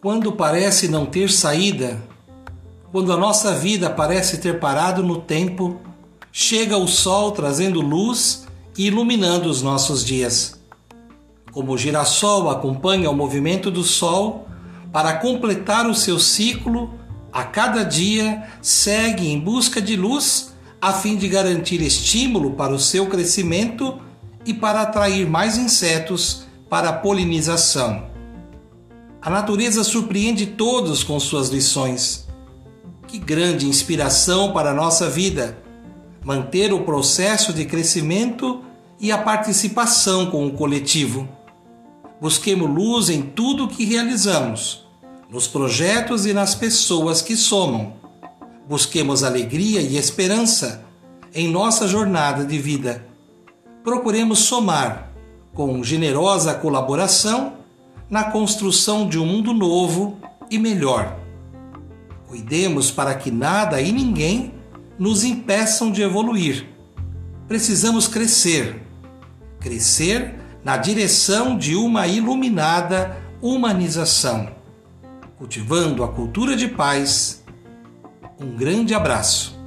Quando parece não ter saída, quando a nossa vida parece ter parado no tempo, chega o sol trazendo luz e iluminando os nossos dias. Como o girassol acompanha o movimento do sol, para completar o seu ciclo, a cada dia segue em busca de luz a fim de garantir estímulo para o seu crescimento e para atrair mais insetos para a polinização. A natureza surpreende todos com suas lições. Que grande inspiração para a nossa vida! Manter o processo de crescimento e a participação com o coletivo. Busquemos luz em tudo o que realizamos, nos projetos e nas pessoas que somam. Busquemos alegria e esperança em nossa jornada de vida. Procuremos somar, com generosa colaboração, na construção de um mundo novo e melhor. Cuidemos para que nada e ninguém nos impeçam de evoluir. Precisamos crescer. Crescer na direção de uma iluminada humanização, cultivando a cultura de paz. Um grande abraço.